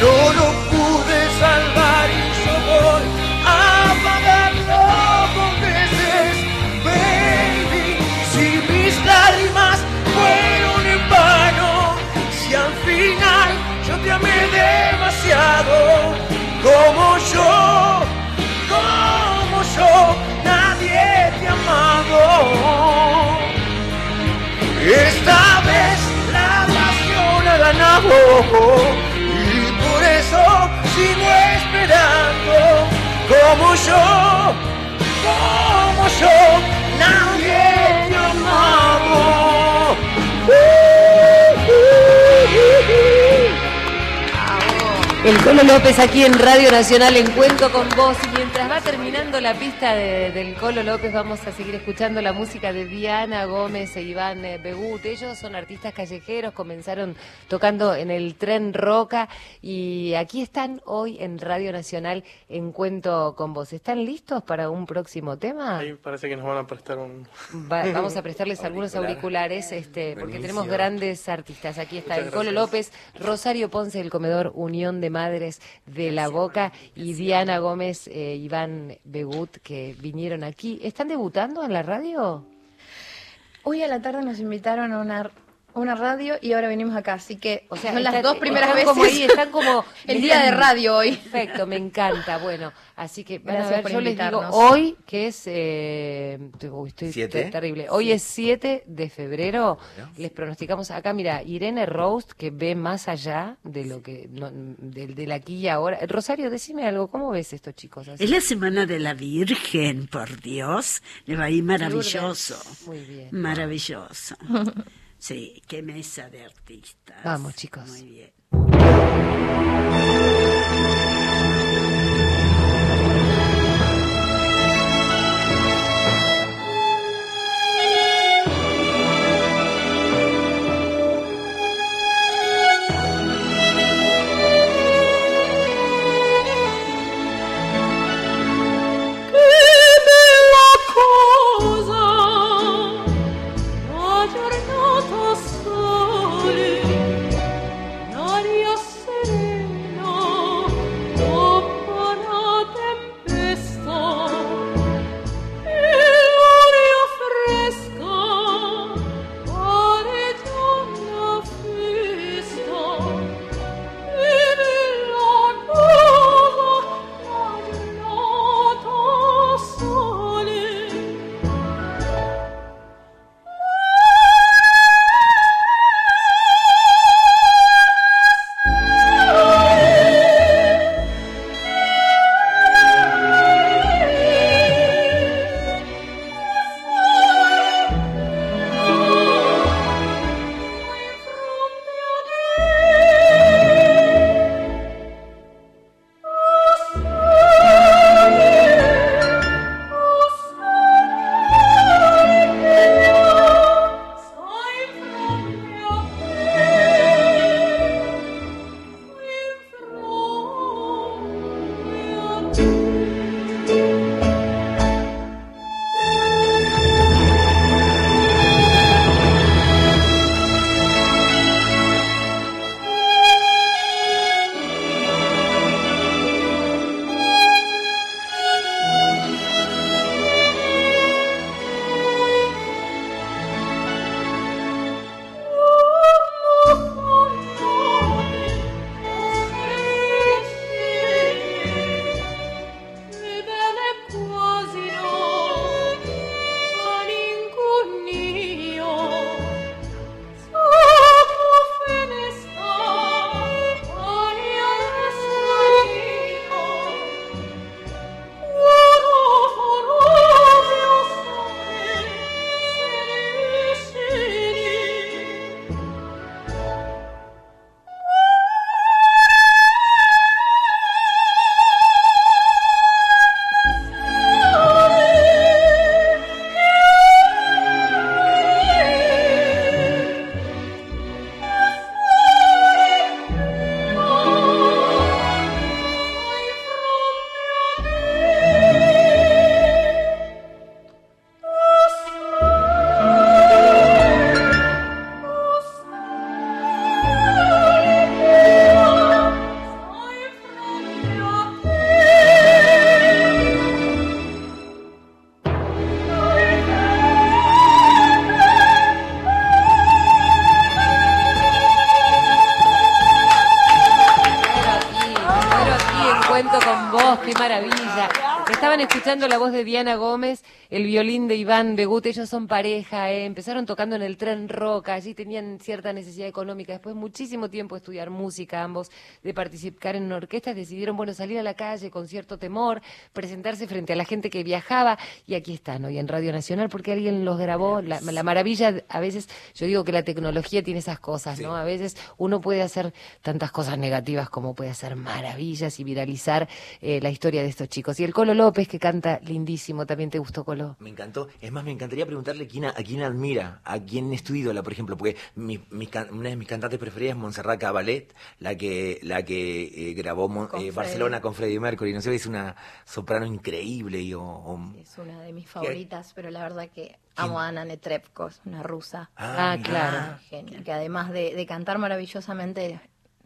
No lo pude salvar y yo voy a pagarlo con veces, baby. Si mis lágrimas fueron en vano, si al final yo te amé demasiado, como Esta vez la pasión ganado y por eso sigo esperando como yo, como yo, nadie El Colo López aquí en Radio Nacional en Cuento con Vos. Y mientras va terminando la pista de- del Colo López, vamos a seguir escuchando la música de Diana Gómez e Iván eh, Begut. Ellos son artistas callejeros, comenzaron tocando en el tren Roca y aquí están hoy en Radio Nacional en Cuento con Vos. ¿Están listos para un próximo tema? Ahí parece que nos van a prestar un... Va- vamos a prestarles algunos auriculares este, porque tenemos grandes artistas. Aquí está Muchas el Colo gracias. López, Rosario Ponce del Comedor Unión de Madres de la Boca y Diana Gómez, eh, Iván Begut, que vinieron aquí. ¿Están debutando en la radio? Hoy a la tarde nos invitaron a una, una radio y ahora venimos acá, así que O sea, son las dos primeras están veces. como ahí, están como el día de radio hoy. Perfecto, me encanta. Bueno, así que van a Gracias ver, por yo les digo hoy que es eh, uy, estoy ¿Siete? estoy terrible. Hoy es 7 de febrero. Les pronosticamos acá, mira, Irene Roast que ve más allá de lo que no, del del aquí y ahora. Rosario, decime algo, ¿cómo ves estos chicos? así? Es la semana de la Virgen, por Dios. Le va a ir maravilloso. Muy bien. Maravilloso. Sí, qué mesa de artistas. Vamos, chicos. Muy bien. Escuchando la voz de Diana Gómez, el violín de Iván Begut, ellos son pareja, ¿eh? empezaron tocando en el tren Roca, allí tenían cierta necesidad económica, después muchísimo tiempo de estudiar música, ambos de participar en orquestas, decidieron, bueno, salir a la calle con cierto temor, presentarse frente a la gente que viajaba, y aquí están hoy en Radio Nacional, porque alguien los grabó, la, la maravilla, a veces, yo digo que la tecnología tiene esas cosas, ¿no? A veces uno puede hacer tantas cosas negativas como puede hacer maravillas y viralizar eh, la historia de estos chicos. Y el Colo López, que canta lindísimo, ¿también te gustó, Colo? Me encantó. Es más, me encantaría preguntarle quién a, a quién admira, a quién es tu ídola, por ejemplo, porque mi, una de mis cantantes preferidas es Montserrat Cabalet, la que la que eh, grabó Mon- Con eh. Barcelona con Freddie Mercury. No sé, es una soprano increíble y o- o- Es una de mis favoritas, pero la verdad que amo a Ana Netrebko, una rusa. Ah, claro. Genia, que además de, de cantar maravillosamente,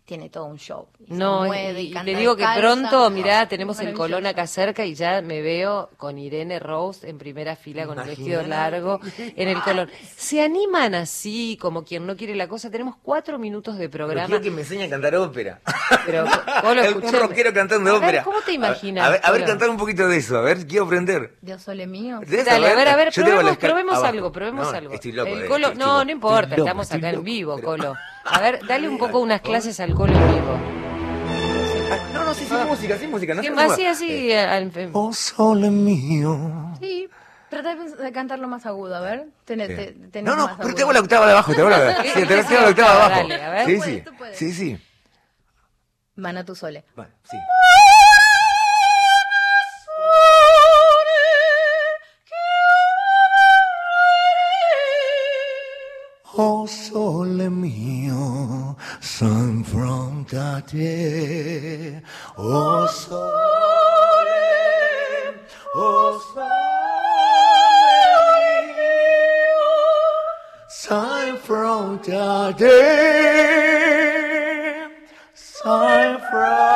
tiene todo un show. Y se No, mueve y, y y canta te digo que pronto, mirá, tenemos el. Colón acá cerca y ya me veo con Irene Rose en primera fila con el vestido largo en el Colón. ¿Se animan así, como quien no quiere la cosa? Tenemos cuatro minutos de Pero programa. quiero que me enseñe a cantar ópera. Pero, Colo, un rockero cantando A ver, ópera. ¿cómo te imaginas, A ver, a ver, cantar un poquito de eso. A ver, quiero aprender. Dios sole mío. Dale, a ver, a ver, probemos, algo, probemos No, algo. Estoy loco. El eh, Colo, estoy no, no importa, estamos acá en vivo, pero- Colo. A ver, dale un poco unas clases al Colo en vivo. No, no, sí, sin música, sin música. No Sí, se preocupe. así, así. al- Oh, sole mío. Sí, trata de, cantarlo más agudo, a ver. Tenés, Sí. te- tenés No, no, más pero agudo. te hago la octava de abajo, te hago la, Sí, sí, te sí, hago sí, la octava de abajo. dale, a ver. Sí, Tú sí, puedes, tú puedes. sí, sí. Mana tu sole. Bueno, sí. Oh sole mio, son frontate. Oh sole, oh sole mio, son frontate. Son Bueno,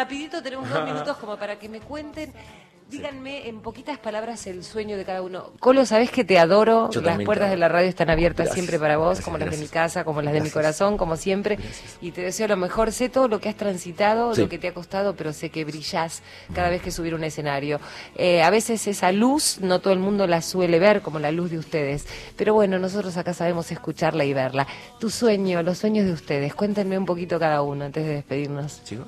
rapidito tenemos dos minutos como para que me cuenten. Díganme en poquitas palabras el sueño de cada uno. Colo, sabes que te adoro. Yo las puertas de la radio están abiertas Gracias, siempre para vos, gracias, como las de mi casa, como las de mi corazón, como siempre. Y te deseo lo mejor. Sé todo lo que has transitado, Sí. lo que te ha costado, pero sé que brillás cada vez que subir un escenario. Eh, a veces esa luz no todo el mundo la suele ver como la luz de ustedes. Pero bueno, nosotros acá sabemos escucharla y verla. Tu sueño, los sueños de ustedes. Cuéntenme un poquito cada uno antes de despedirnos. Chicos,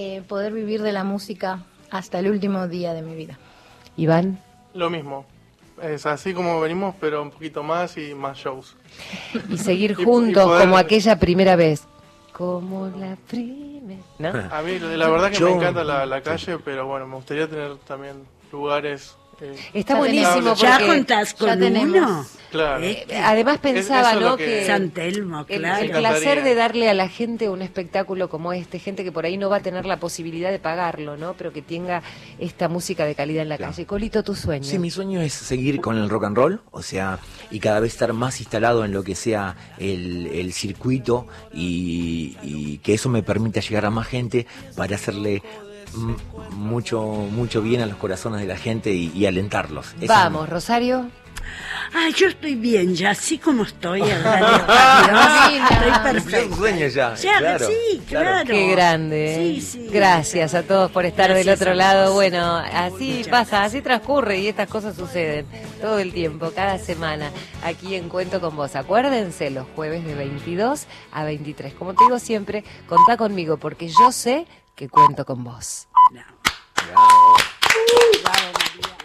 Eh, poder vivir de la música hasta el último día de mi vida. Iván. Lo mismo. Es así como venimos, pero un poquito más y más shows. y seguir Y- y juntos poder- como aquella primera vez. Como la primera. ¿No? A mí la verdad que Yo- me encanta la, la calle, pero bueno, me gustaría tener también lugares... Está Ya buenísimo tenemos. ¿Ya contás ya con tenemos. uno? Claro. Eh, además pensaba, es ¿no? Que, que- San Telmo, el, claro. el placer de darle a la gente un espectáculo como este, gente que por ahí no va a tener la posibilidad de pagarlo, ¿no? Pero que tenga esta música de calidad en la Claro. calle. Colito, tu sueño. Sí, mi sueño es seguir con el rock and roll, o sea, y cada vez estar más instalado en lo que sea el, el circuito y, y que eso me permita llegar a más gente para hacerle mucho mucho bien a los corazones de la gente y, y alentarlos. Es Vamos, Rosario. Ay, yo estoy bien, ya así como estoy. estoy perfecta. sueño ya. Ya, claro, sí, claro. Qué grande. ¿eh? Sí, sí. Gracias a todos por estar Gracias del otro lado. Bueno, así Muchas pasa, así transcurre y estas cosas suceden todo el tiempo, cada semana, aquí en Cuento con Vos. Acuérdense, los jueves de 22 a 23. Como te digo siempre, contá conmigo porque yo sé que cuento con vos. Bravo, María.